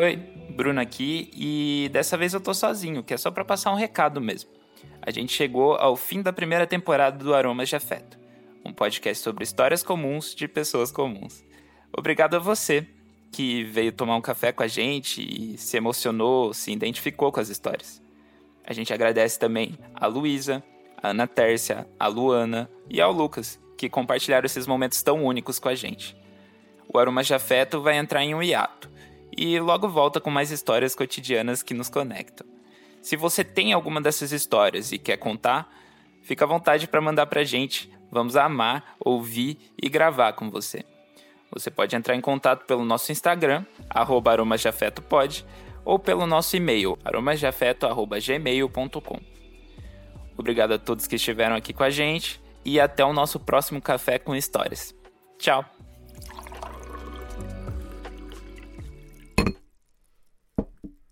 Oi, Bruno aqui e dessa vez eu tô sozinho, que é só para passar um recado mesmo. A gente chegou ao fim da primeira temporada do Aromas de Afeto, um podcast sobre histórias comuns de pessoas comuns. Obrigado a você que veio tomar um café com a gente e se emocionou, se identificou com as histórias. A gente agradece também a Luísa, a Ana Tércia, a Luana e ao Lucas, que compartilharam esses momentos tão únicos com a gente. O Aromas de Afeto vai entrar em um hiato e logo volta com mais histórias cotidianas que nos conectam. Se você tem alguma dessas histórias e quer contar, fica à vontade para mandar para a gente. Vamos amar, ouvir e gravar com você. Você pode entrar em contato pelo nosso Instagram, aromasdeafetopod, ou pelo nosso e-mail, aromasdeafeto.gmail.com. Obrigado a todos que estiveram aqui com a gente e até o nosso próximo Café com Histórias. Tchau!